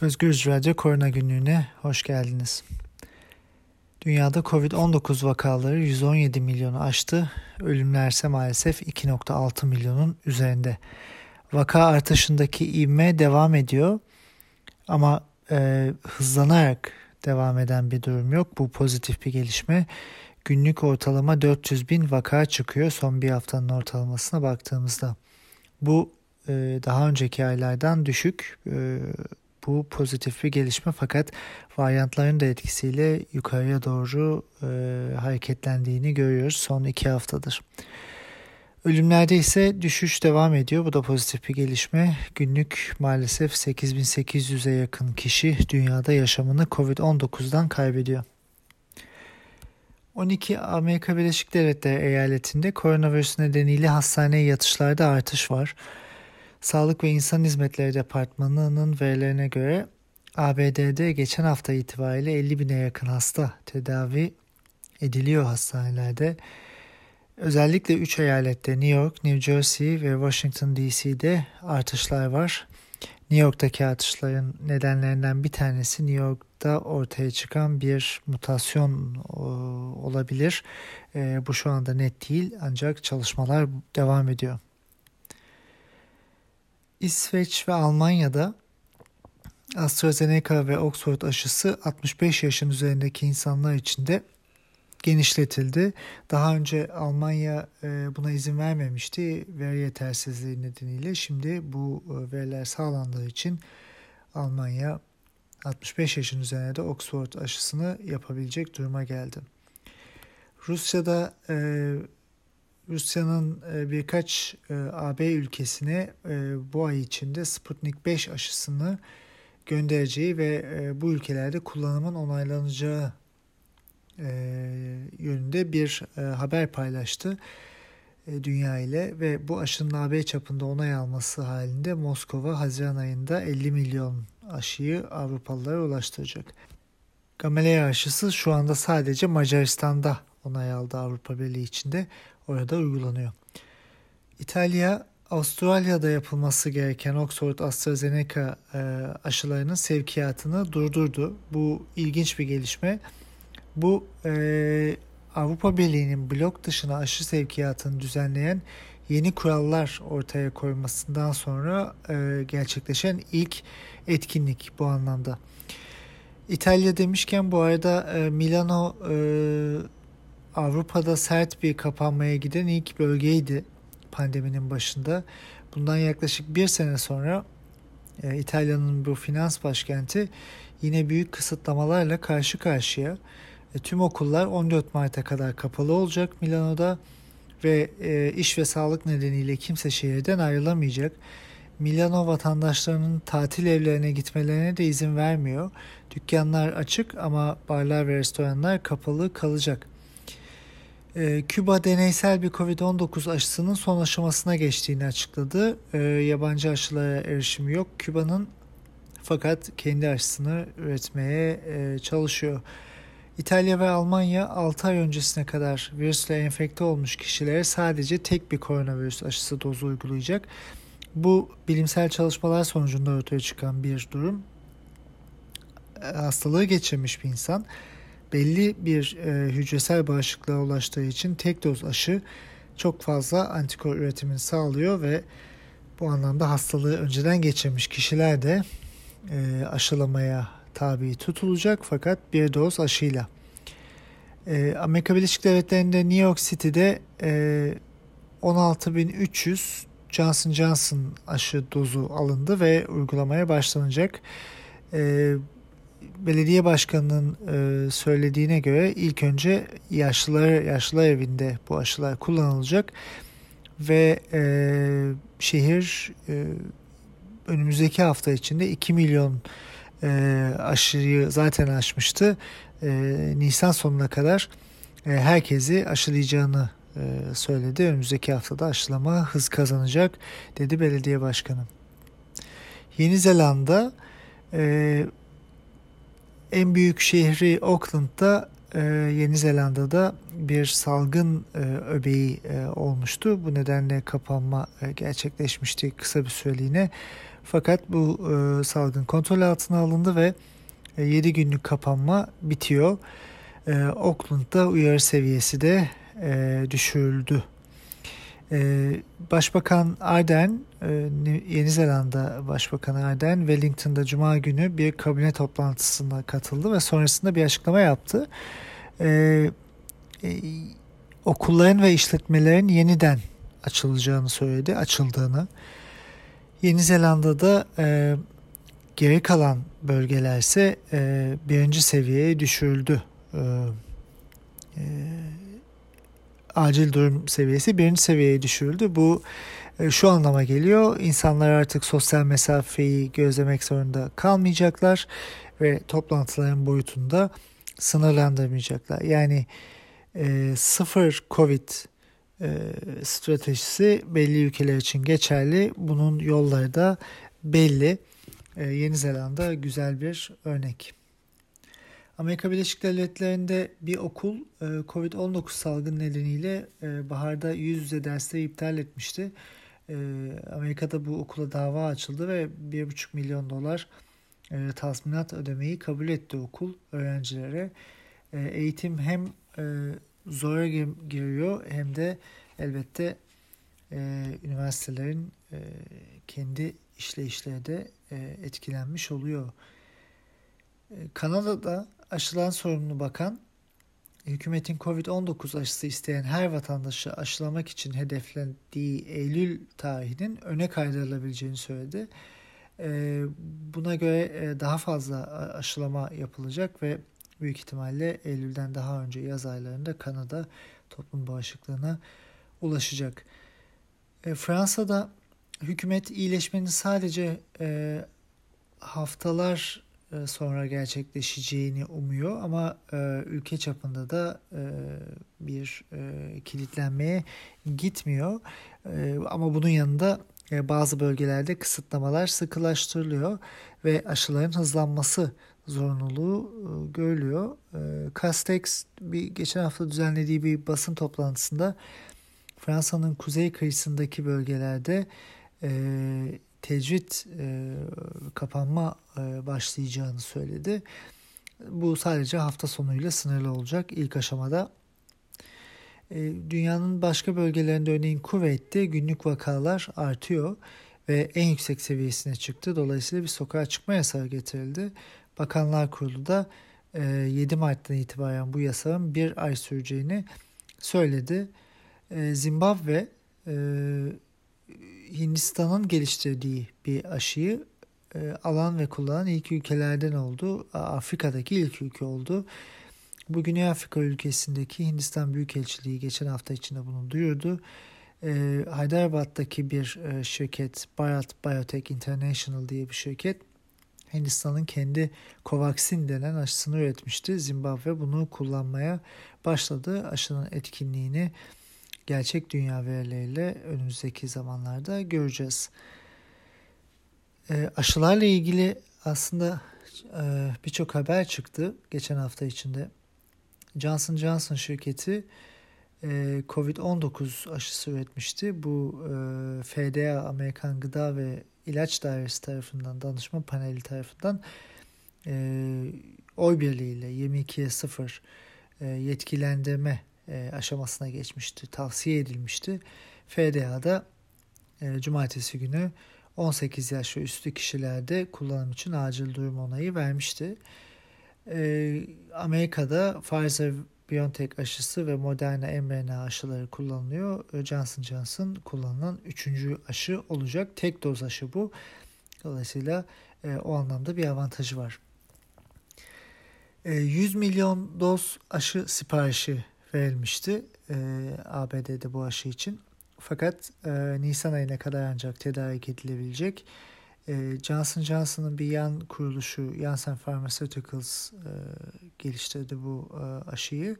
Özgür Radyo Korona Günlüğü'ne hoş geldiniz. Dünyada Covid-19 vakaları 117 milyonu aştı. Ölümler ise maalesef 2.6 milyonun üzerinde. Vaka artışındaki ivme devam ediyor ama e, hızlanarak devam eden bir durum yok. Bu pozitif bir gelişme. Günlük ortalama 400 bin vaka çıkıyor son bir haftanın ortalamasına baktığımızda. Bu e, daha önceki aylardan düşük. E, bu pozitif bir gelişme fakat varyantların da etkisiyle yukarıya doğru e, hareketlendiğini görüyoruz son iki haftadır. Ölümlerde ise düşüş devam ediyor. Bu da pozitif bir gelişme. Günlük maalesef 8800'e yakın kişi dünyada yaşamını Covid-19'dan kaybediyor. 12 Amerika Birleşik Devletleri eyaletinde koronavirüs nedeniyle hastaneye yatışlarda artış var. Sağlık ve İnsan Hizmetleri Departmanı'nın verilerine göre ABD'de geçen hafta itibariyle 50 bine yakın hasta tedavi ediliyor hastanelerde. Özellikle 3 eyalette New York, New Jersey ve Washington DC'de artışlar var. New York'taki artışların nedenlerinden bir tanesi New York'ta ortaya çıkan bir mutasyon olabilir. E, bu şu anda net değil ancak çalışmalar devam ediyor. İsveç ve Almanya'da AstraZeneca ve Oxford aşısı 65 yaşın üzerindeki insanlar için de genişletildi. Daha önce Almanya e, buna izin vermemişti veri yetersizliği nedeniyle. Şimdi bu e, veriler sağlandığı için Almanya 65 yaşın üzerine de Oxford aşısını yapabilecek duruma geldi. Rusya'da e, Rusya'nın birkaç AB ülkesine bu ay içinde Sputnik 5 aşısını göndereceği ve bu ülkelerde kullanımın onaylanacağı e, yönünde bir e, haber paylaştı e, dünya ile ve bu aşının AB çapında onay alması halinde Moskova Haziran ayında 50 milyon aşıyı Avrupalılara ulaştıracak. Gamaleya aşısı şu anda sadece Macaristan'da onay aldı Avrupa Birliği içinde orada uygulanıyor. İtalya Avustralya'da yapılması gereken Oxford AstraZeneca e, aşılarının sevkiyatını durdurdu. Bu ilginç bir gelişme. Bu e, Avrupa Birliği'nin blok dışına aşı sevkiyatını düzenleyen yeni kurallar ortaya koymasından sonra e, gerçekleşen ilk etkinlik bu anlamda. İtalya demişken bu arada e, Milano e, Avrupa'da sert bir kapanmaya giden ilk bölgeydi pandeminin başında. Bundan yaklaşık bir sene sonra e, İtalya'nın bu finans başkenti yine büyük kısıtlamalarla karşı karşıya. E, tüm okullar 14 Mart'a kadar kapalı olacak Milano'da ve e, iş ve sağlık nedeniyle kimse şehirden ayrılamayacak. Milano vatandaşlarının tatil evlerine gitmelerine de izin vermiyor. Dükkanlar açık ama barlar ve restoranlar kapalı kalacak. Ee, Küba deneysel bir Covid-19 aşısının son aşamasına geçtiğini açıkladı. Ee, yabancı aşılara erişimi yok. Küba'nın fakat kendi aşısını üretmeye e, çalışıyor. İtalya ve Almanya 6 ay öncesine kadar virüsle enfekte olmuş kişilere sadece tek bir koronavirüs aşısı dozu uygulayacak. Bu bilimsel çalışmalar sonucunda ortaya çıkan bir durum. E, hastalığı geçirmiş bir insan belli bir e, hücresel bağışıklığa ulaştığı için tek doz aşı çok fazla antikor üretimini sağlıyor ve bu anlamda hastalığı önceden geçirmiş kişiler de e, aşılamaya tabi tutulacak fakat bir doz aşıyla. E, Amerika Birleşik Devletleri'nde New York City'de e, 16.300 Johnson Johnson aşı dozu alındı ve uygulamaya başlanacak. E, belediye başkanının e, söylediğine göre ilk önce yaşlılar yaşlılar evinde bu aşılar kullanılacak ve e, şehir e, önümüzdeki hafta içinde 2 milyon e, aşıyı zaten aşmıştı. E, Nisan sonuna kadar e, herkesi aşılayacağını e, söyledi. Önümüzdeki haftada aşılama hız kazanacak dedi belediye başkanı. Yeni Zelanda e, en büyük şehri Auckland'da e, Yeni Zelanda'da bir salgın e, öbeği e, olmuştu. Bu nedenle kapanma gerçekleşmişti kısa bir süreliğine. Fakat bu salgın kontrol altına alındı ve e, 7 günlük kapanma bitiyor. Auckland'da uyarı seviyesi de e, düşürüldü. E, Başbakan Ardern, e, Yeni Zelanda Başbakanı Ardern, Wellington'da Cuma günü bir kabine toplantısına katıldı ve sonrasında bir açıklama yaptı. E, e, okulların ve işletmelerin yeniden açılacağını söyledi, açıldığını. Yeni Zelanda'da e, geri kalan bölgelerse e, birinci seviyeye düşürüldü. E, e, acil durum seviyesi birinci seviyeye düşürüldü. Bu e, şu anlama geliyor. İnsanlar artık sosyal mesafeyi gözlemek zorunda kalmayacaklar ve toplantıların boyutunda sınırlandırmayacaklar. Yani e, sıfır Covid e, stratejisi belli ülkeler için geçerli. Bunun yolları da belli. E, Yeni Zelanda güzel bir örnek. Amerika Birleşik Devletleri'nde bir okul e, Covid-19 salgın nedeniyle e, baharda yüz yüze dersleri iptal etmişti. E, Amerika'da bu okula dava açıldı ve 1,5 milyon dolar tazminat ödemeyi kabul etti okul öğrencilere. Eğitim hem zora giriyor hem de elbette üniversitelerin kendi işleyişleri de etkilenmiş oluyor. Kanada'da aşılan sorumlu bakan hükümetin Covid-19 aşısı isteyen her vatandaşı aşılamak için hedeflendiği Eylül tarihinin öne kaydırılabileceğini söyledi. E, buna göre e, daha fazla aşılama yapılacak ve büyük ihtimalle Eylül'den daha önce yaz aylarında Kanada toplum bağışıklığına ulaşacak. E, Fransa'da hükümet iyileşmenin sadece e, haftalar sonra gerçekleşeceğini umuyor ama e, ülke çapında da e, bir e, kilitlenmeye gitmiyor. E, ama bunun yanında e, bazı bölgelerde kısıtlamalar sıkılaştırılıyor ve aşıların hızlanması zorunluluğu e, görülüyor. E, Castex bir geçen hafta düzenlediği bir basın toplantısında Fransa'nın kuzey kıyısındaki bölgelerde e, tecrit e, kapanma e, başlayacağını söyledi. Bu sadece hafta sonuyla sınırlı olacak ilk aşamada. E, dünyanın başka bölgelerinde örneğin Kuveyt'te günlük vakalar artıyor ve en yüksek seviyesine çıktı. Dolayısıyla bir sokağa çıkma yasağı getirildi. Bakanlar Kurulu da 7 e, Mart'tan itibaren bu yasağın bir ay süreceğini söyledi. E, Zimbabwe e, Hindistan'ın geliştirdiği bir aşıyı alan ve kullanan ilk ülkelerden oldu. Afrika'daki ilk ülke oldu. Bu Güney Afrika ülkesindeki Hindistan Büyükelçiliği geçen hafta içinde bunu duyurdu. E, Hyderabad'daki bir şirket Bharat Biotech International diye bir şirket Hindistan'ın kendi Covaxin denen aşısını üretmişti. Zimbabwe bunu kullanmaya başladı. Aşının etkinliğini gerçek dünya verileriyle önümüzdeki zamanlarda göreceğiz. E, aşılarla ilgili aslında e, birçok haber çıktı geçen hafta içinde. Johnson Johnson şirketi e, Covid-19 aşısı üretmişti. Bu e, FDA Amerikan Gıda ve İlaç Dairesi tarafından, danışma paneli tarafından e, oy birliğiyle 22'ye 0 e, yetkilendirme e, aşamasına geçmişti, tavsiye edilmişti. FDA'da e, cumartesi günü 18 yaş ve üstü kişilerde kullanım için acil durum onayı vermişti. E, Amerika'da Pfizer BioNTech aşısı ve Moderna mRNA aşıları kullanılıyor. Johnson Johnson kullanılan üçüncü aşı olacak. Tek doz aşı bu. Dolayısıyla e, o anlamda bir avantajı var. E, 100 milyon doz aşı siparişi verilmişti e, ABD'de bu aşı için. Fakat e, Nisan ayına kadar ancak tedarik edilebilecek. E, Johnson Johnson'ın bir yan kuruluşu Janssen Pharmaceuticals e, geliştirdi bu e, aşıyı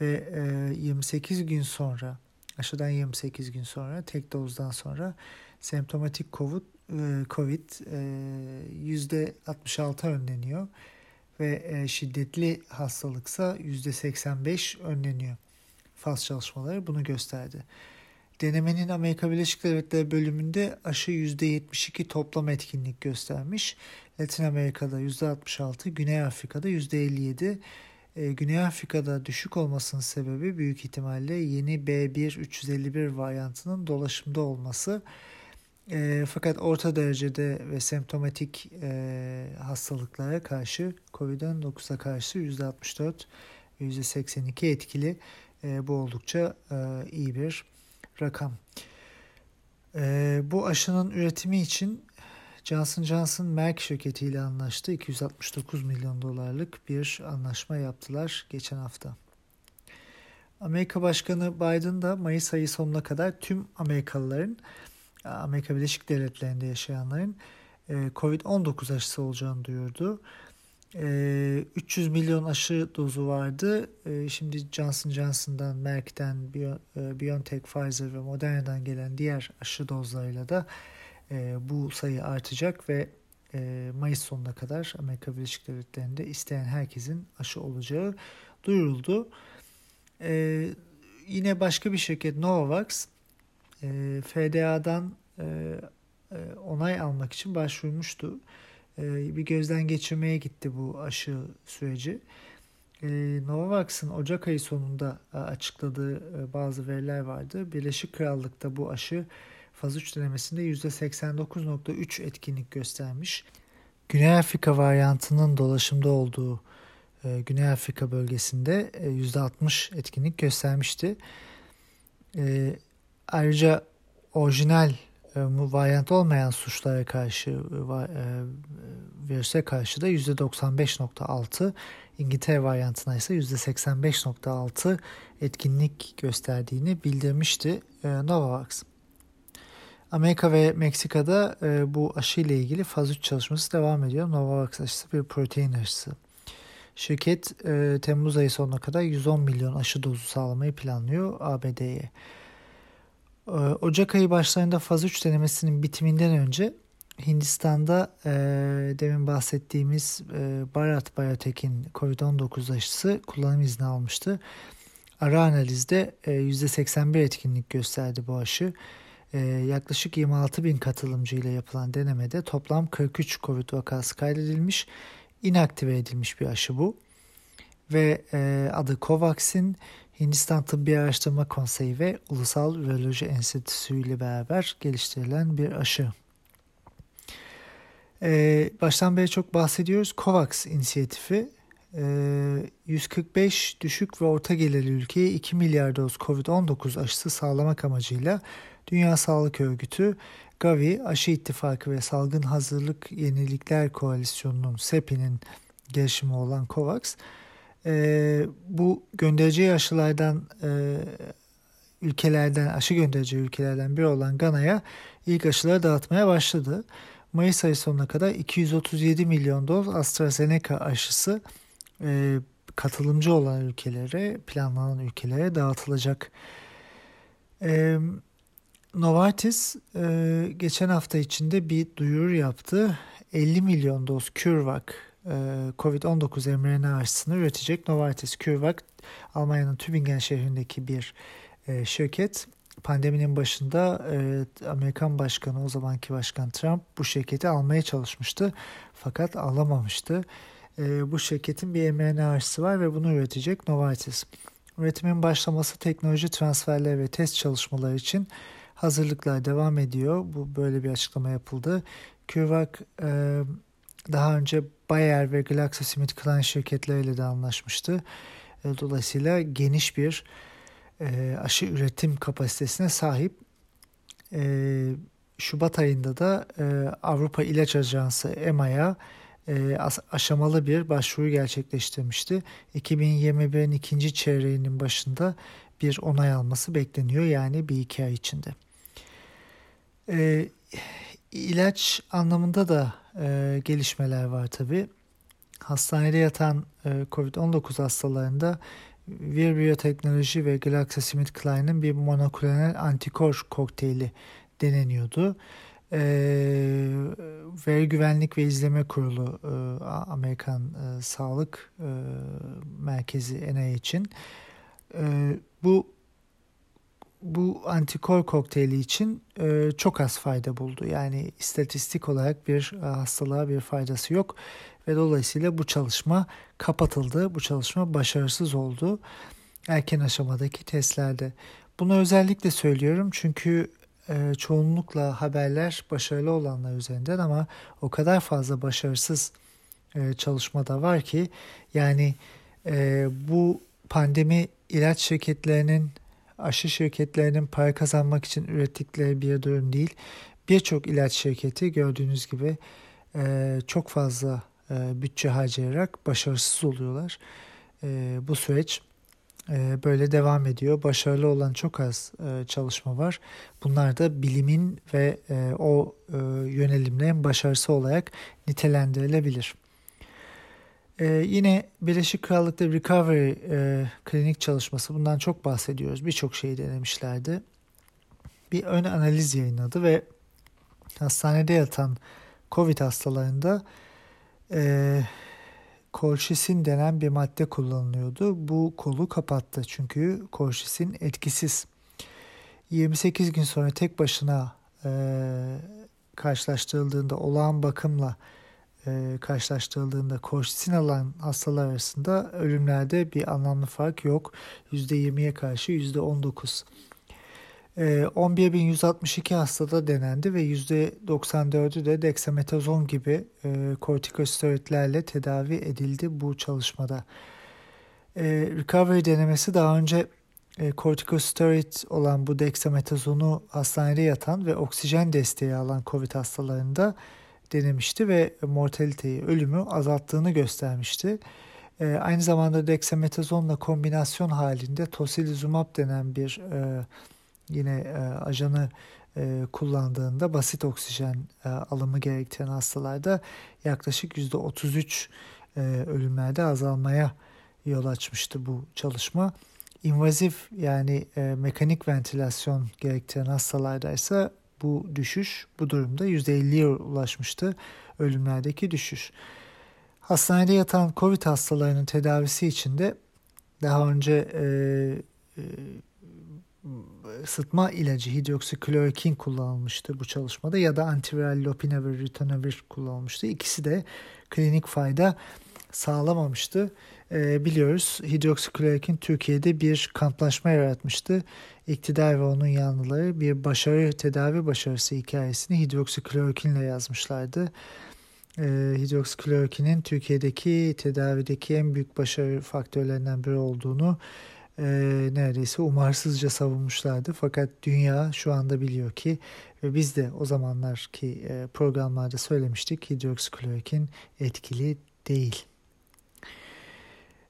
ve e, 28 gün sonra aşıdan 28 gün sonra tek dozdan sonra semptomatik COVID, e, COVID e, %66 önleniyor ve e, şiddetli hastalıksa %85 önleniyor. Faz çalışmaları bunu gösterdi. Denemenin Amerika Birleşik Devletleri bölümünde aşı %72 toplam etkinlik göstermiş. Latin Amerika'da %66, Güney Afrika'da %57. Ee, Güney Afrika'da düşük olmasının sebebi büyük ihtimalle yeni B1-351 varyantının dolaşımda olması. E, fakat orta derecede ve semptomatik e, hastalıklara karşı COVID-19'a karşı %64 ve %82 etkili. E, bu oldukça e, iyi bir rakam. E, bu aşının üretimi için Johnson Johnson Merck şirketiyle anlaştı. 269 milyon dolarlık bir anlaşma yaptılar geçen hafta. Amerika Başkanı Biden da Mayıs ayı sonuna kadar tüm Amerikalıların Amerika Birleşik Devletleri'nde yaşayanların e, Covid-19 aşısı olacağını duyurdu. 300 e, milyon aşı dozu vardı. E, şimdi Johnson Johnson'dan, Merck'ten, BioNTech, Pfizer ve Moderna'dan gelen diğer aşı dozlarıyla da bu sayı artacak ve Mayıs sonuna kadar Amerika Birleşik Devletleri'nde isteyen herkesin aşı olacağı duyuruldu. Yine başka bir şirket Novavax e, FDA'dan e, onay almak için başvurmuştu. E, bir gözden geçirmeye gitti bu aşı süreci. E, Novavax'ın Ocak ayı sonunda e, açıkladığı e, bazı veriler vardı. Birleşik Krallık'ta bu aşı faz 3 denemesinde %89.3 etkinlik göstermiş. Güney Afrika varyantının dolaşımda olduğu e, Güney Afrika bölgesinde e, %60 etkinlik göstermişti. E, Ayrıca orijinal e, varyant olmayan suçlara karşı e, e, virüse karşı da %95.6 İngiltere varyantına ise %85.6 etkinlik gösterdiğini bildirmişti e, Novavax. Amerika ve Meksika'da e, bu aşı ile ilgili faz 3 çalışması devam ediyor. Novavax aşısı bir protein aşısı. Şirket e, Temmuz ayı sonuna kadar 110 milyon aşı dozu sağlamayı planlıyor ABD'ye. Ee, Ocak ayı başlarında faz 3 denemesinin bitiminden önce Hindistan'da e, demin bahsettiğimiz e, Bharat Biotech'in COVID-19 aşısı kullanım izni almıştı. Ara analizde e, %81 etkinlik gösterdi bu aşı. E, yaklaşık 26 bin katılımcı ile yapılan denemede toplam 43 COVID vakası kaydedilmiş, inaktive edilmiş bir aşı bu. Ve e, adı Covax'in Hindistan Tıbbi Araştırma Konseyi ve Ulusal Viroloji Enstitüsü ile beraber geliştirilen bir aşı. Ee, baştan beri çok bahsediyoruz. COVAX inisiyatifi e, 145 düşük ve orta gelirli ülkeye 2 milyar doz COVID-19 aşısı sağlamak amacıyla Dünya Sağlık Örgütü, Gavi, Aşı İttifakı ve Salgın Hazırlık Yenilikler Koalisyonu'nun SEPI'nin gelişimi olan COVAX, e, bu göndereceği aşılardan e, ülkelerden aşı göndereceği ülkelerden biri olan Gana'ya ilk aşıları dağıtmaya başladı. Mayıs ayı sonuna kadar 237 milyon doz AstraZeneca aşısı e, katılımcı olan ülkelere, planlanan ülkelere dağıtılacak. E, Novartis e, geçen hafta içinde bir duyuru yaptı. 50 milyon doz CureVac COVID-19 mRNA aşısını üretecek Novartis CureVac Almanya'nın Tübingen şehrindeki bir e, şirket. Pandeminin başında e, Amerikan başkanı o zamanki başkan Trump bu şirketi almaya çalışmıştı fakat alamamıştı. Bu şirketin bir mRNA aşısı var ve bunu üretecek Novartis. Üretimin başlaması teknoloji transferleri ve test çalışmaları için hazırlıklar devam ediyor. Bu böyle bir açıklama yapıldı. CureVac daha önce Bayer ve GlaxoSmithKline şirketleriyle de anlaşmıştı. E, dolayısıyla geniş bir e, aşı üretim kapasitesine sahip. E, Şubat ayında da Avrupa İlaç Ajansı EMA'ya aşamalı bir başvuru gerçekleştirmişti. 2021'in ikinci çeyreğinin başında bir onay alması bekleniyor yani bir iki ay içinde. İlaç anlamında da e, gelişmeler var tabi. Hastanede yatan e, COVID-19 hastalarında Vir Biyoteknoloji ve GlaxoSmithKline'ın bir monoklonal antikor kokteyli deneniyordu. E, Veri Güvenlik ve İzleme Kurulu e, Amerikan e, Sağlık e, Merkezi NIH için e, bu bu antikor kokteyli için e, çok az fayda buldu. Yani istatistik olarak bir e, hastalığa bir faydası yok ve dolayısıyla bu çalışma kapatıldı. Bu çalışma başarısız oldu erken aşamadaki testlerde. Bunu özellikle söylüyorum çünkü e, çoğunlukla haberler başarılı olanlar üzerinden ama o kadar fazla başarısız e, çalışmada var ki yani e, bu pandemi ilaç şirketlerinin aşı şirketlerinin para kazanmak için ürettikleri bir durum değil. Birçok ilaç şirketi gördüğünüz gibi e, çok fazla e, bütçe harcayarak başarısız oluyorlar. E, bu süreç böyle devam ediyor. Başarılı olan çok az çalışma var. Bunlar da bilimin ve o e, yönelimlerin başarısı olarak nitelendirilebilir. Ee, yine Birleşik Krallık'ta Recovery e, klinik çalışması bundan çok bahsediyoruz. Birçok şeyi denemişlerdi. Bir ön analiz yayınladı ve hastanede yatan COVID hastalarında e, kolşisin denen bir madde kullanılıyordu. Bu kolu kapattı çünkü kolşisin etkisiz. 28 gün sonra tek başına e, karşılaştırıldığında olağan bakımla e, karşılaştırıldığında kortisin alan hastalar arasında ölümlerde bir anlamlı fark yok. %20'ye karşı %19. E, 11.162 hastada denendi ve %94'ü de dexametazon gibi e, kortikosteroidlerle tedavi edildi bu çalışmada. E, recovery denemesi daha önce e, kortikosteroid olan bu dexametazonu hastanede yatan ve oksijen desteği alan COVID hastalarında denemişti ve mortaliteyi, ölümü azalttığını göstermişti. E, aynı zamanda dexametazonla kombinasyon halinde tocilizumab denen bir e, yine e, ajanı e, kullandığında basit oksijen e, alımı gerektiren hastalarda yaklaşık %33 e, ölümlerde azalmaya yol açmıştı bu çalışma. İnvazif yani e, mekanik ventilasyon gerektiren hastalarda ise bu düşüş bu durumda %50'ye ulaşmıştı ölümlerdeki düşüş. Hastanede yatan COVID hastalarının tedavisi için de daha önce e, e, sıtma ilacı hidroksiklorokin kullanılmıştı bu çalışmada ya da antiviral lopinavir, ritonavir kullanılmıştı. İkisi de klinik fayda sağlamamıştı. E, biliyoruz hidroksiklorokin Türkiye'de bir kamplaşma yaratmıştı. İktidar ve onun yanlıları bir başarı tedavi başarısı hikayesini hidroksiklorokinle yazmışlardı. E, hidroksiklorokinin Türkiye'deki tedavideki en büyük başarı faktörlerinden biri olduğunu e, neredeyse umarsızca savunmuşlardı. Fakat dünya şu anda biliyor ki ve biz de o zamanlarki e, programlarda söylemiştik hidroksiklorokin etkili değil.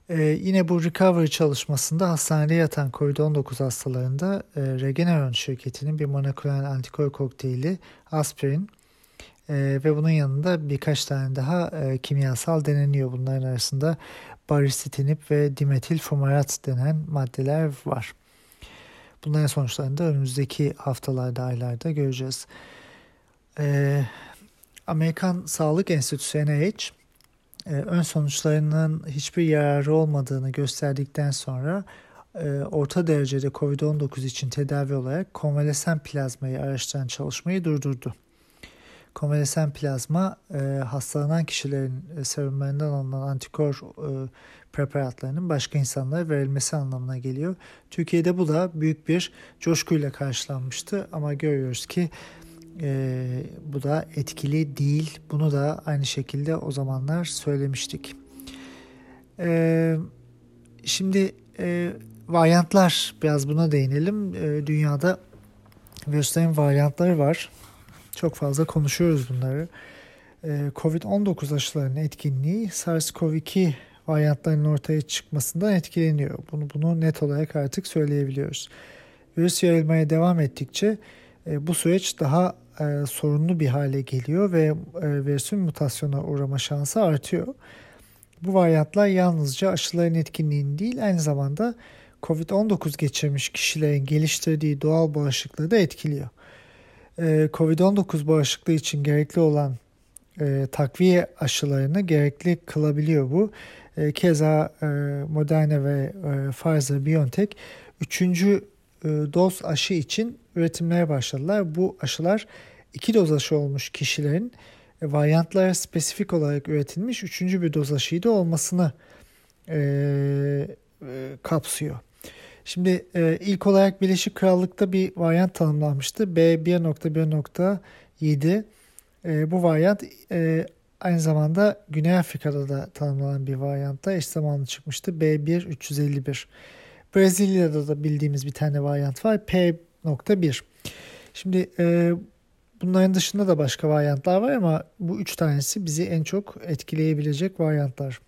Ee, yine bu recovery çalışmasında hastanede yatan COVID-19 hastalarında e, Regeneron şirketinin bir monoklonal antikor kokteyli aspirin e, ve bunun yanında birkaç tane daha e, kimyasal deneniyor. Bunların arasında baricitinib ve dimetil fumarat denen maddeler var. Bunların sonuçlarını da önümüzdeki haftalarda, aylarda göreceğiz. E, Amerikan Sağlık Enstitüsü NIH ön sonuçlarının hiçbir yararı olmadığını gösterdikten sonra e, orta derecede COVID-19 için tedavi olarak konvalesen plazmayı araştıran çalışmayı durdurdu. Konvalesen plazma e, hastalanan kişilerin serumlarından alınan antikor preparatlarının başka insanlara verilmesi anlamına geliyor. Türkiye'de bu da büyük bir coşkuyla karşılanmıştı ama görüyoruz ki e, bu da etkili değil. Bunu da aynı şekilde o zamanlar söylemiştik. E, şimdi e, varyantlar biraz buna değinelim. E, dünyada virüslerin varyantları var. Çok fazla konuşuyoruz bunları. E, Covid-19 aşılarının etkinliği SARS-CoV-2 varyantlarının ortaya çıkmasından etkileniyor. Bunu bunu net olarak artık söyleyebiliyoruz. Virüs yayılmaya devam ettikçe e, bu süreç daha e, sorunlu bir hale geliyor ve e, virüsün mutasyona uğrama şansı artıyor. Bu varyantlar yalnızca aşıların etkinliğini değil aynı zamanda COVID-19 geçirmiş kişilerin geliştirdiği doğal bağışıklığı da etkiliyor. E, COVID-19 bağışıklığı için gerekli olan e, takviye aşılarını gerekli kılabiliyor bu. E, keza e, Moderna ve e, Pfizer-BioNTech üçüncü e, doz aşı için üretimlere başladılar. Bu aşılar iki doz aşı olmuş kişilerin e, varyantlara spesifik olarak üretilmiş üçüncü bir doz aşıyı da olmasını e, e, kapsıyor. Şimdi e, ilk olarak Birleşik Krallık'ta bir varyant tanımlanmıştı. B1.1.7 e, bu varyant e, aynı zamanda Güney Afrika'da da tanımlanan bir varyantla eş zamanlı çıkmıştı. B1.351. Brezilya'da da bildiğimiz bir tane varyant var. P.1. Şimdi e, bunların dışında da başka varyantlar var ama bu üç tanesi bizi en çok etkileyebilecek varyantlar.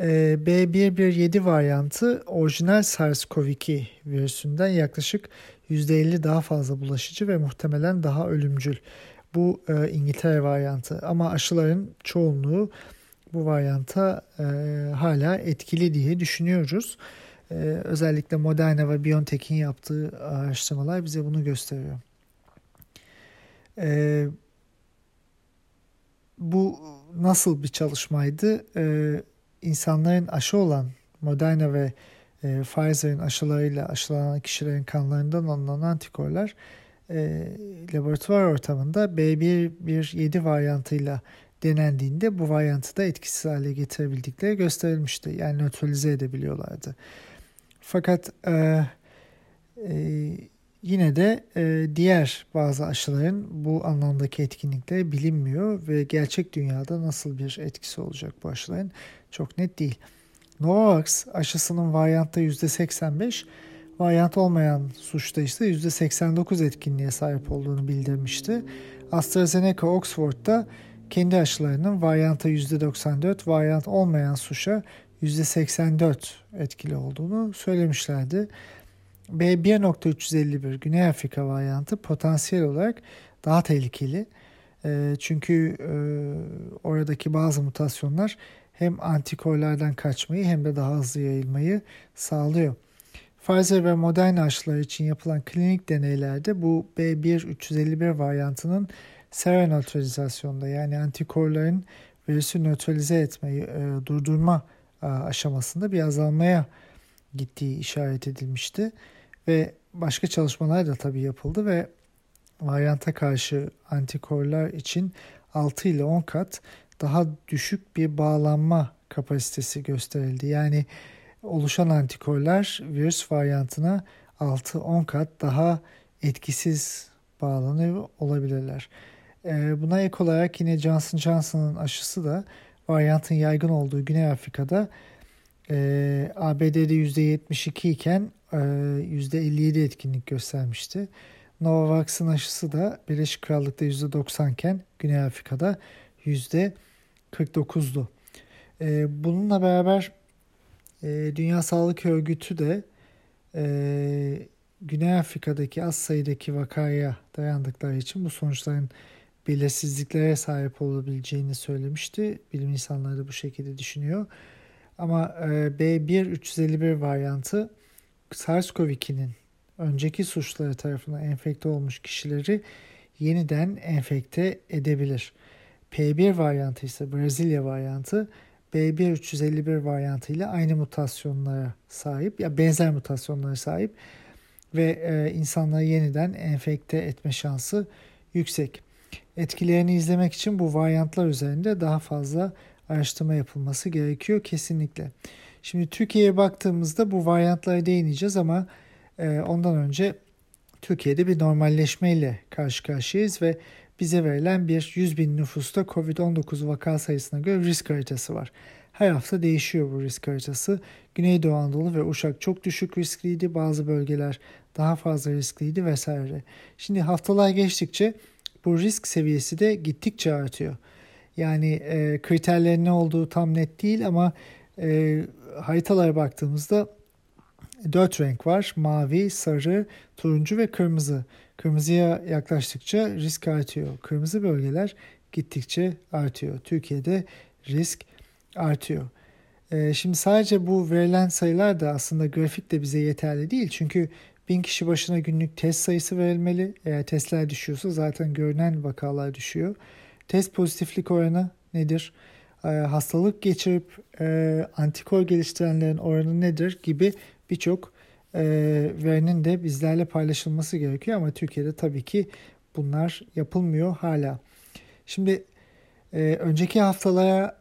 E, B117 varyantı orijinal SARS-CoV-2 virüsünden yaklaşık %50 daha fazla bulaşıcı ve muhtemelen daha ölümcül. Bu e, İngiltere varyantı ama aşıların çoğunluğu bu varyanta e, hala etkili diye düşünüyoruz. Özellikle Moderna ve BioNTech'in yaptığı araştırmalar bize bunu gösteriyor. E, bu nasıl bir çalışmaydı? E, insanların aşı olan Moderna ve e, Pfizer'in aşılarıyla aşılanan kişilerin kanlarından alınan antikorlar e, laboratuvar ortamında B117 varyantıyla denendiğinde bu varyantı da etkisiz hale getirebildikleri gösterilmişti. Yani nötralize edebiliyorlardı. Fakat e, e, yine de e, diğer bazı aşıların bu anlamdaki etkinlikleri bilinmiyor ve gerçek dünyada nasıl bir etkisi olacak bu aşıların çok net değil. Novavax aşısının varyantta %85, varyant olmayan suçta ise %89 etkinliğe sahip olduğunu bildirmişti. AstraZeneca Oxford'da kendi aşılarının varyanta %94, varyant olmayan suça %84 etkili olduğunu söylemişlerdi. B1.351 Güney Afrika varyantı potansiyel olarak daha tehlikeli. E, çünkü e, oradaki bazı mutasyonlar hem antikorlardan kaçmayı hem de daha hızlı yayılmayı sağlıyor. Pfizer ve Moderna aşıları için yapılan klinik deneylerde bu B1.351 varyantının seronötralizasyonda yani antikorların virüsü nötralize etmeyi e, durdurma aşamasında bir azalmaya gittiği işaret edilmişti. Ve başka çalışmalar da tabii yapıldı ve varyanta karşı antikorlar için 6 ile 10 kat daha düşük bir bağlanma kapasitesi gösterildi. Yani oluşan antikorlar virüs varyantına 6-10 kat daha etkisiz bağlanıyor olabilirler. Buna ek olarak yine Johnson Johnson'ın aşısı da varyantın yaygın olduğu Güney Afrika'da e, ABD'de %72 iken e, %57 etkinlik göstermişti. Novavax'ın aşısı da Birleşik Krallık'ta %90 iken Güney Afrika'da %49'du. E, bununla beraber e, Dünya Sağlık Örgütü de e, Güney Afrika'daki az sayıdaki vakaya dayandıkları için bu sonuçların belirsizliklere sahip olabileceğini söylemişti. Bilim insanları da bu şekilde düşünüyor. Ama e, B1.351 varyantı SARS-CoV-2'nin önceki suçları tarafından enfekte olmuş kişileri yeniden enfekte edebilir. P1 varyantı ise Brezilya varyantı B1.351 varyantı ile aynı mutasyonlara sahip ya benzer mutasyonlara sahip ve e, insanları yeniden enfekte etme şansı yüksek. Etkilerini izlemek için bu varyantlar üzerinde daha fazla araştırma yapılması gerekiyor kesinlikle. Şimdi Türkiye'ye baktığımızda bu varyantlara değineceğiz ama e, ondan önce Türkiye'de bir normalleşmeyle karşı karşıyayız ve bize verilen bir 100 bin nüfusta COVID-19 vaka sayısına göre risk haritası var. Her hafta değişiyor bu risk haritası. Güneydoğu Anadolu ve Uşak çok düşük riskliydi. Bazı bölgeler daha fazla riskliydi vesaire. Şimdi haftalar geçtikçe bu risk seviyesi de gittikçe artıyor. Yani e, kriterlerin ne olduğu tam net değil ama e, haritalara baktığımızda dört renk var. Mavi, sarı, turuncu ve kırmızı. Kırmızıya yaklaştıkça risk artıyor. Kırmızı bölgeler gittikçe artıyor. Türkiye'de risk artıyor. E, şimdi sadece bu verilen sayılar da aslında grafik de bize yeterli değil. Çünkü bin kişi başına günlük test sayısı verilmeli. Eğer testler düşüyorsa zaten görünen vakalar düşüyor. Test pozitiflik oranı nedir? E, hastalık geçirip e, antikor geliştirenlerin oranı nedir gibi birçok e, verinin de bizlerle paylaşılması gerekiyor ama Türkiye'de tabii ki bunlar yapılmıyor hala. Şimdi e, önceki haftalara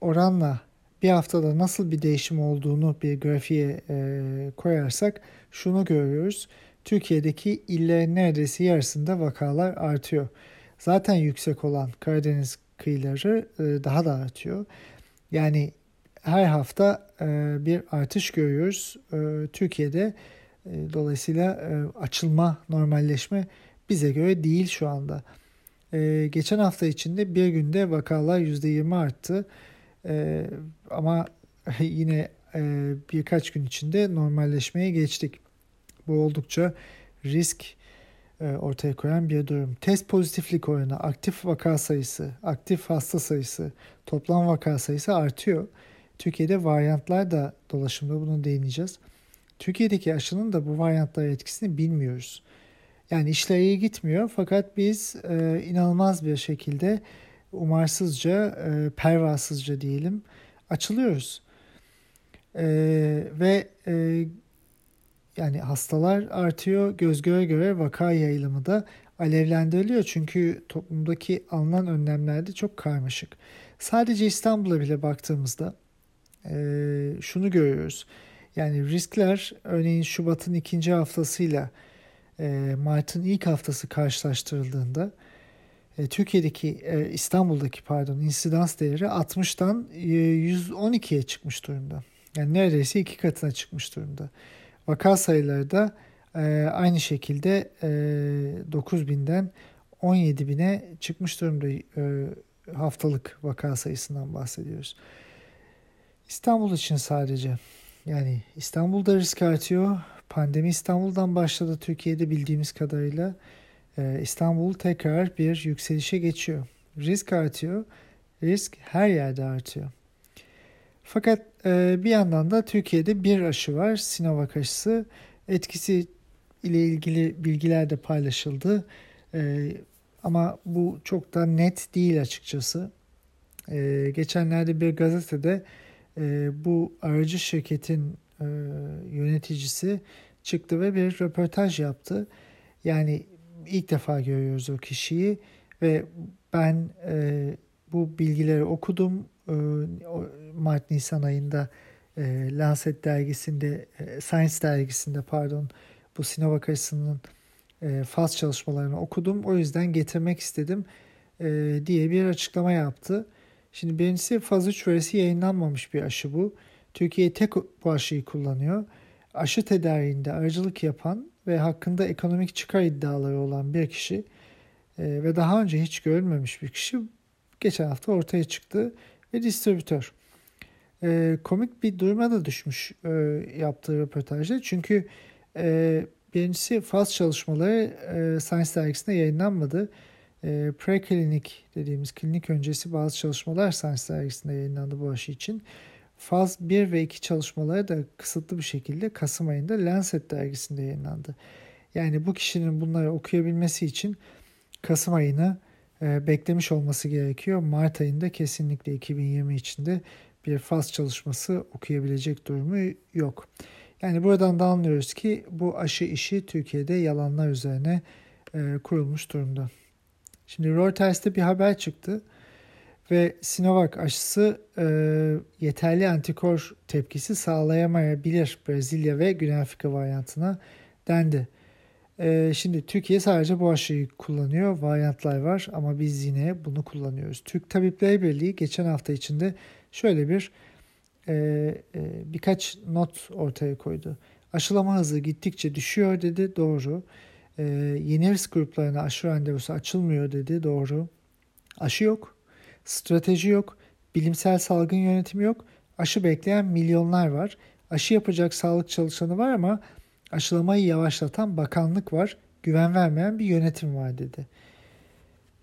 oranla bir haftada nasıl bir değişim olduğunu bir grafiğe koyarsak şunu görüyoruz. Türkiye'deki illerin neredeyse yarısında vakalar artıyor. Zaten yüksek olan Karadeniz kıyıları e, daha da artıyor. Yani her hafta e, bir artış görüyoruz e, Türkiye'de. Dolayısıyla açılma, normalleşme bize göre değil şu anda. Geçen hafta içinde bir günde vakalar %20 arttı. Ama yine birkaç gün içinde normalleşmeye geçtik. Bu oldukça risk e, ortaya koyan bir durum. Test pozitiflik oranı, aktif vaka sayısı, aktif hasta sayısı, toplam vaka sayısı artıyor. Türkiye'de varyantlar da dolaşımda bunu değineceğiz. Türkiye'deki aşının da bu varyantlara etkisini bilmiyoruz. Yani işler iyi gitmiyor fakat biz e, inanılmaz bir şekilde umarsızca, e, pervasızca diyelim açılıyoruz. E, ve e, yani hastalar artıyor, göz göre göre vaka yayılımı da alevlendiriliyor. Çünkü toplumdaki alınan önlemler de çok karmaşık. Sadece İstanbul'a bile baktığımızda e, şunu görüyoruz. Yani riskler örneğin Şubat'ın ikinci haftasıyla e, Mart'ın ilk haftası karşılaştırıldığında e, Türkiye'deki e, İstanbul'daki pardon insidans değeri 60'tan e, 112'ye çıkmış durumda. Yani neredeyse iki katına çıkmış durumda. Vaka sayıları da e, aynı şekilde e, 9000'den 17.000'e çıkmış durumda e, haftalık vaka sayısından bahsediyoruz. İstanbul için sadece yani İstanbul'da risk artıyor. Pandemi İstanbul'dan başladı Türkiye'de bildiğimiz kadarıyla. Ee, İstanbul tekrar bir yükselişe geçiyor. Risk artıyor. Risk her yerde artıyor. Fakat e, bir yandan da Türkiye'de bir aşı var. Sinovac aşısı. Etkisi ile ilgili bilgiler de paylaşıldı. E, ama bu çok da net değil açıkçası. E, geçenlerde bir gazetede e, bu aracı şirketin e, yöneticisi çıktı ve bir röportaj yaptı. Yani ilk defa görüyoruz o kişiyi ve ben e, bu bilgileri okudum. E, Mart-Nisan ayında e, Lancet dergisinde, e, Science dergisinde pardon bu Sinovac aşısının e, faz çalışmalarını okudum. O yüzden getirmek istedim diye bir açıklama yaptı. Şimdi birincisi faz 3 verisi yayınlanmamış bir aşı bu. Türkiye tek bu aşıyı kullanıyor. Aşı tedariğinde aracılık yapan ve hakkında ekonomik çıkar iddiaları olan bir kişi ve daha önce hiç görülmemiş bir kişi geçen hafta ortaya çıktı ve distribütör. E, komik bir duruma da düşmüş e, yaptığı röportajda. Çünkü e, birincisi faz çalışmaları e, Science dergisinde yayınlanmadı. E, preklinik dediğimiz klinik öncesi bazı çalışmalar Science dergisinde yayınlandı bu aşı için. Faz 1 ve 2 çalışmaları da kısıtlı bir şekilde Kasım ayında Lancet dergisinde yayınlandı. Yani bu kişinin bunları okuyabilmesi için Kasım ayını beklemiş olması gerekiyor. Mart ayında kesinlikle 2020 içinde bir faz çalışması okuyabilecek durumu yok. Yani buradan da anlıyoruz ki bu aşı işi Türkiye'de yalanlar üzerine e, kurulmuş durumda. Şimdi Reuters'te bir haber çıktı ve Sinovac aşısı e, yeterli antikor tepkisi sağlayamayabilir Brezilya ve Güney Afrika varyantına dendi. E, şimdi Türkiye sadece bu aşıyı kullanıyor. Varyantlar var ama biz yine bunu kullanıyoruz. Türk Tabipleri Birliği geçen hafta içinde şöyle bir e, e, birkaç not ortaya koydu. Aşılama hızı gittikçe düşüyor dedi. Doğru. E, yeni risk gruplarına aşı randevusu açılmıyor dedi. Doğru. Aşı yok. Strateji yok. Bilimsel salgın yönetimi yok. Aşı bekleyen milyonlar var. Aşı yapacak sağlık çalışanı var ama aşılamayı yavaşlatan bakanlık var. Güven vermeyen bir yönetim var dedi.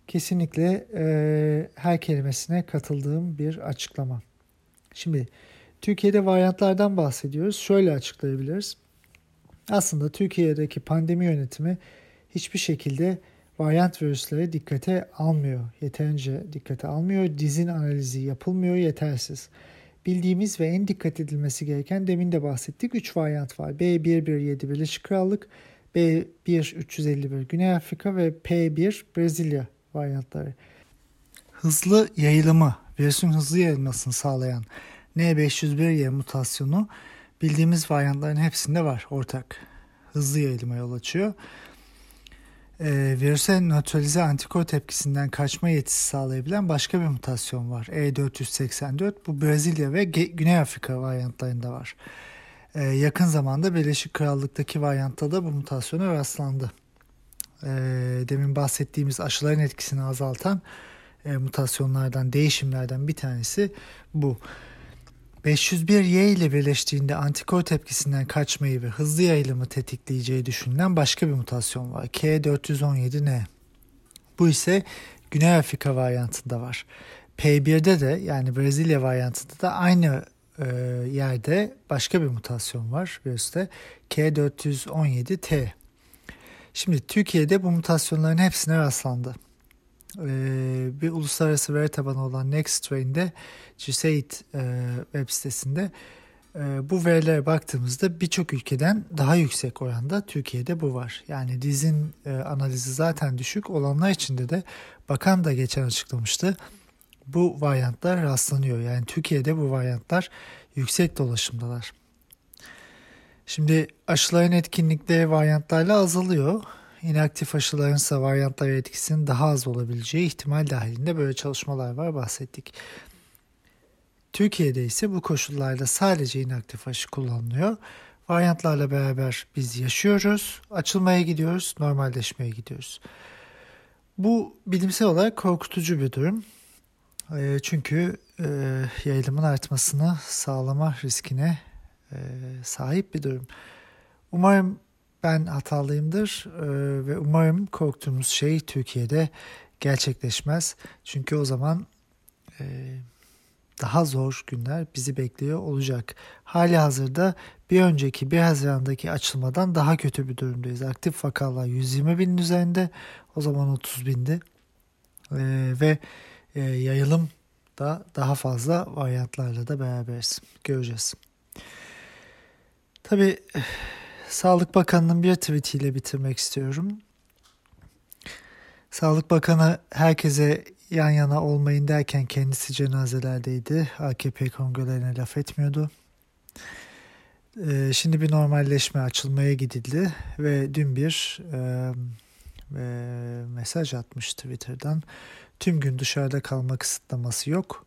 Kesinlikle e, her kelimesine katıldığım bir açıklama. Şimdi Türkiye'de varyantlardan bahsediyoruz. Şöyle açıklayabiliriz. Aslında Türkiye'deki pandemi yönetimi hiçbir şekilde varyant virüsleri dikkate almıyor. Yeterince dikkate almıyor. Dizin analizi yapılmıyor yetersiz. Bildiğimiz ve en dikkat edilmesi gereken demin de bahsettik 3 varyant var. B117 Birleşik Krallık, B1351 Güney Afrika ve P1 Brezilya varyantları. Hızlı yayılımı, virüsün hızlı yayılmasını sağlayan N501Y mutasyonu bildiğimiz varyantların hepsinde var ortak. Hızlı yayılıma yol açıyor. Ee, virüse nötralize antikor tepkisinden kaçma yetisi sağlayabilen başka bir mutasyon var. E484 bu Brezilya ve Ge- Güney Afrika varyantlarında var. Ee, yakın zamanda Birleşik Krallık'taki varyantta da bu mutasyona rastlandı. Ee, demin bahsettiğimiz aşıların etkisini azaltan e, mutasyonlardan, değişimlerden bir tanesi bu. 501Y ile birleştiğinde antikor tepkisinden kaçmayı ve hızlı yayılımı tetikleyeceği düşünülen başka bir mutasyon var. K417N. Bu ise Güney Afrika varyantında var. P1'de de yani Brezilya varyantında da aynı e, yerde başka bir mutasyon var virüste. K417T. Şimdi Türkiye'de bu mutasyonların hepsine rastlandı. Ee, bir uluslararası veri tabanı olan NextTrain'de GSAID e, web sitesinde e, bu verilere baktığımızda birçok ülkeden daha yüksek oranda Türkiye'de bu var. Yani dizin e, analizi zaten düşük olanlar içinde de bakan da geçen açıklamıştı. Bu varyantlar rastlanıyor. Yani Türkiye'de bu varyantlar yüksek dolaşımdalar. Şimdi aşıların etkinlikleri varyantlarla azalıyor inaktif aşıların ise varyantlara etkisinin daha az olabileceği ihtimal dahilinde böyle çalışmalar var bahsettik. Türkiye'de ise bu koşullarda sadece inaktif aşı kullanılıyor. Varyantlarla beraber biz yaşıyoruz, açılmaya gidiyoruz, normalleşmeye gidiyoruz. Bu bilimsel olarak korkutucu bir durum. E, çünkü e, yayılımın artmasını sağlama riskine e, sahip bir durum. Umarım ben hatalıyımdır e, ve umarım korktuğumuz şey Türkiye'de gerçekleşmez. Çünkü o zaman e, daha zor günler bizi bekliyor olacak. Hali hazırda bir önceki 1 Haziran'daki açılmadan daha kötü bir durumdayız. Aktif vakalar 120 binin üzerinde o zaman 30 bindi e, ve yayılım da daha fazla varyantlarla da beraberiz. Göreceğiz. Tabii Sağlık Bakanı'nın bir tweetiyle bitirmek istiyorum. Sağlık Bakanı herkese yan yana olmayın derken kendisi cenazelerdeydi. AKP kongrelerine laf etmiyordu. Ee, şimdi bir normalleşme açılmaya gidildi ve dün bir e, mesaj atmış Twitter'dan. Tüm gün dışarıda kalma kısıtlaması yok.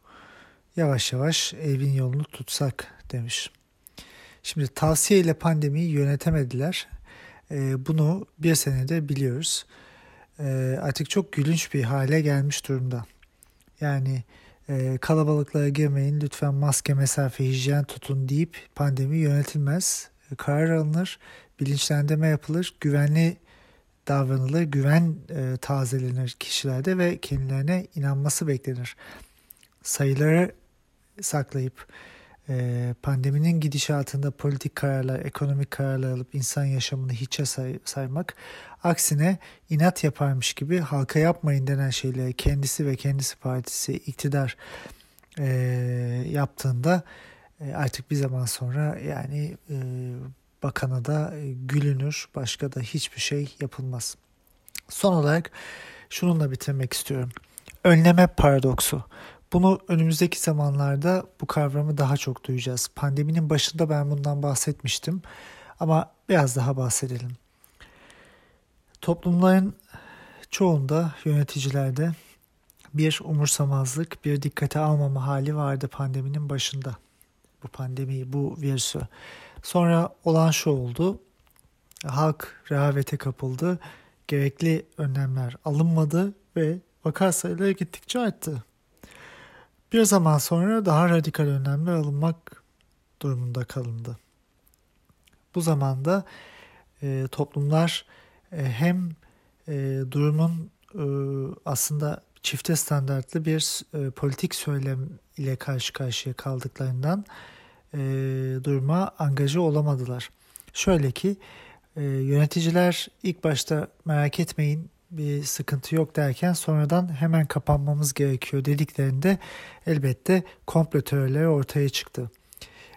Yavaş yavaş evin yolunu tutsak demiş. Şimdi tavsiye pandemiyi yönetemediler. E, bunu bir senede biliyoruz. E, artık çok gülünç bir hale gelmiş durumda. Yani e, kalabalıklara girmeyin lütfen maske mesafe hijyen tutun deyip pandemi yönetilmez. E, karar alınır, bilinçlendirme yapılır, güvenli davranılır, güven e, tazelenir kişilerde ve kendilerine inanması beklenir. Sayıları saklayıp ee, pandeminin gidişatında politik kararlar, ekonomik kararlar alıp insan yaşamını hiçe say- saymak, aksine inat yaparmış gibi halka yapmayın denen şeyleri kendisi ve kendisi partisi iktidar e, yaptığında e, artık bir zaman sonra yani e, bakana da gülünür, başka da hiçbir şey yapılmaz. Son olarak şununla bitirmek istiyorum. Önleme paradoksu. Bunu önümüzdeki zamanlarda bu kavramı daha çok duyacağız. Pandeminin başında ben bundan bahsetmiştim ama biraz daha bahsedelim. Toplumların çoğunda, yöneticilerde bir umursamazlık, bir dikkate almama hali vardı pandeminin başında. Bu pandemiyi, bu virüsü. Sonra olan şu oldu. Halk rehavete kapıldı. Gerekli önlemler alınmadı ve vaka sayıları gittikçe arttı. Bir zaman sonra daha radikal önlemler alınmak durumunda kalındı. Bu zamanda e, toplumlar e, hem e, durumun e, aslında çifte standartlı bir e, politik söylem ile karşı karşıya kaldıklarından e, duruma angaja olamadılar. Şöyle ki e, yöneticiler ilk başta merak etmeyin bir sıkıntı yok derken sonradan hemen kapanmamız gerekiyor dediklerinde elbette komplo teorileri ortaya çıktı.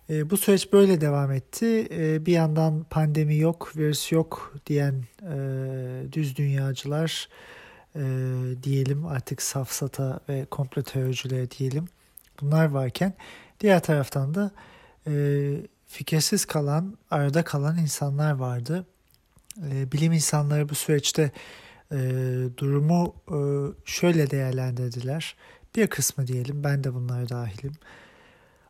E, bu süreç böyle devam etti. E, bir yandan pandemi yok, virüs yok diyen e, düz dünyacılar e, diyelim artık safsata ve komplo teoricileri diyelim. Bunlar varken diğer taraftan da e, fikirsiz kalan, arada kalan insanlar vardı. E, bilim insanları bu süreçte e, durumu e, şöyle değerlendirdiler. Bir kısmı diyelim, ben de bunlara dahilim.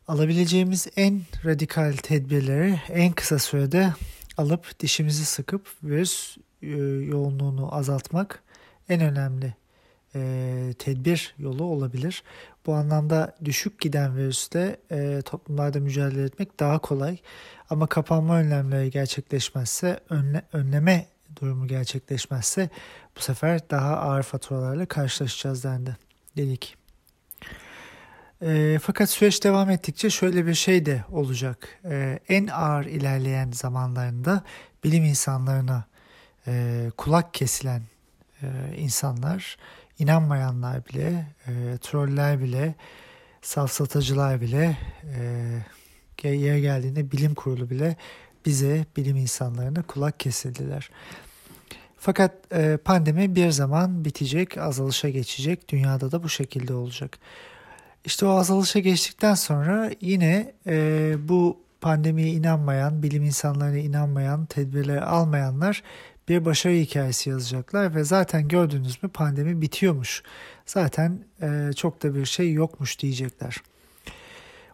Alabileceğimiz en radikal tedbirleri en kısa sürede alıp dişimizi sıkıp virüs e, yoğunluğunu azaltmak en önemli e, tedbir yolu olabilir. Bu anlamda düşük giden virüsle e, toplumlarda mücadele etmek daha kolay. Ama kapanma önlemleri gerçekleşmezse, önle, önleme durumu gerçekleşmezse bu sefer daha ağır faturalarla karşılaşacağız dendi. Dedik. E, fakat süreç devam ettikçe şöyle bir şey de olacak. E, en ağır ilerleyen zamanlarında bilim insanlarına e, kulak kesilen e, insanlar inanmayanlar bile, e, troller bile, safsatıcılar bile, e, yer geldiğinde bilim kurulu bile bize, bilim insanlarına kulak kesildiler. Fakat e, pandemi bir zaman bitecek, azalışa geçecek. Dünyada da bu şekilde olacak. İşte o azalışa geçtikten sonra yine e, bu pandemiye inanmayan, bilim insanlarına inanmayan, tedbirleri almayanlar bir başarı hikayesi yazacaklar ve zaten gördünüz mü pandemi bitiyormuş. Zaten e, çok da bir şey yokmuş diyecekler.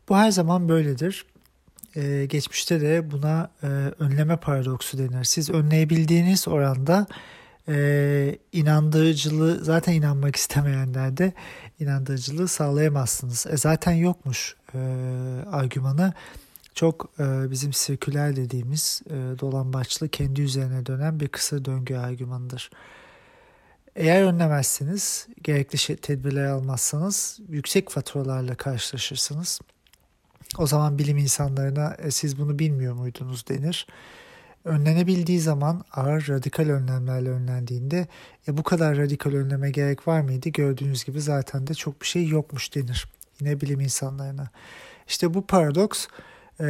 Bu her zaman böyledir. E, geçmişte de buna e, önleme paradoksu denir. Siz önleyebildiğiniz oranda e, inandırıcılığı zaten inanmak istemeyenler de inandırıcılığı sağlayamazsınız. E, zaten yokmuş e, argümanı çok e, bizim sirküler dediğimiz e, dolambaçlı kendi üzerine dönen bir kısa döngü argümanıdır. Eğer önlemezseniz, gerekli şey, tedbirler almazsanız yüksek faturalarla karşılaşırsınız. O zaman bilim insanlarına e, siz bunu bilmiyor muydunuz denir. Önlenebildiği zaman ağır radikal önlemlerle önlendiğinde e, bu kadar radikal önleme gerek var mıydı? Gördüğünüz gibi zaten de çok bir şey yokmuş denir. Yine bilim insanlarına. İşte bu paradoks e,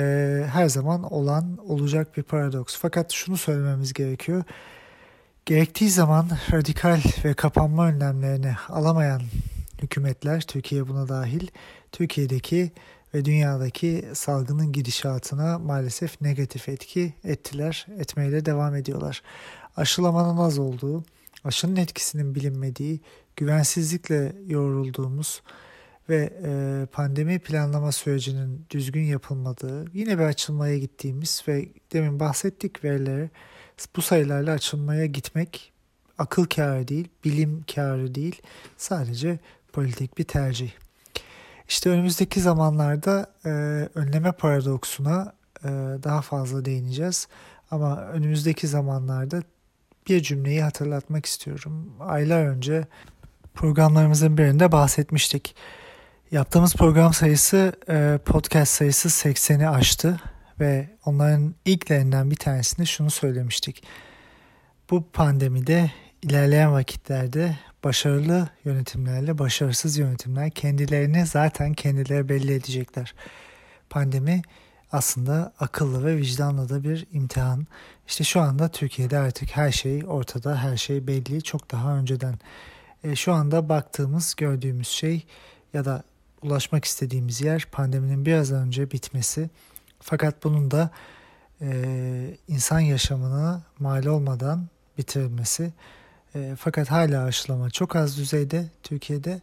her zaman olan olacak bir paradoks. Fakat şunu söylememiz gerekiyor. Gerektiği zaman radikal ve kapanma önlemlerini alamayan hükümetler, Türkiye buna dahil, Türkiye'deki ve dünyadaki salgının gidişatına maalesef negatif etki ettiler, etmeye de devam ediyorlar. Aşılamanın az olduğu, aşının etkisinin bilinmediği, güvensizlikle yoğrulduğumuz, ve e, pandemi planlama sürecinin düzgün yapılmadığı, yine bir açılmaya gittiğimiz ve demin bahsettik verileri bu sayılarla açılmaya gitmek akıl kârı değil, bilim kârı değil, sadece politik bir tercih. İşte önümüzdeki zamanlarda e, önleme paradoksuna e, daha fazla değineceğiz. Ama önümüzdeki zamanlarda bir cümleyi hatırlatmak istiyorum. Aylar önce programlarımızın birinde bahsetmiştik. Yaptığımız program sayısı e, podcast sayısı 80'i aştı ve onların ilklerinden bir tanesinde şunu söylemiştik. Bu pandemide ilerleyen vakitlerde başarılı yönetimlerle başarısız yönetimler kendilerini zaten kendileri belli edecekler. Pandemi aslında akıllı ve vicdanlı da bir imtihan. İşte şu anda Türkiye'de artık her şey ortada, her şey belli çok daha önceden. E, şu anda baktığımız, gördüğümüz şey ya da ulaşmak istediğimiz yer pandeminin biraz önce bitmesi. Fakat bunun da e, insan yaşamına mal olmadan bitirilmesi. E, fakat hala aşılama çok az düzeyde Türkiye'de.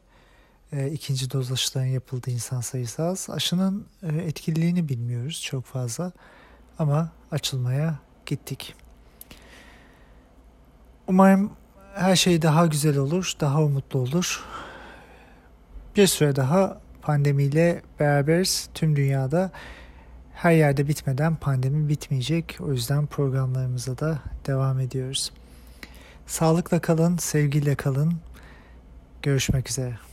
E, ikinci doz aşıların yapıldığı insan sayısı az. Aşının e, etkililiğini bilmiyoruz çok fazla. Ama açılmaya gittik. Umarım her şey daha güzel olur, daha umutlu olur. Bir süre daha pandemiyle beraberiz tüm dünyada. Her yerde bitmeden pandemi bitmeyecek. O yüzden programlarımıza da devam ediyoruz. Sağlıkla kalın, sevgiyle kalın. Görüşmek üzere.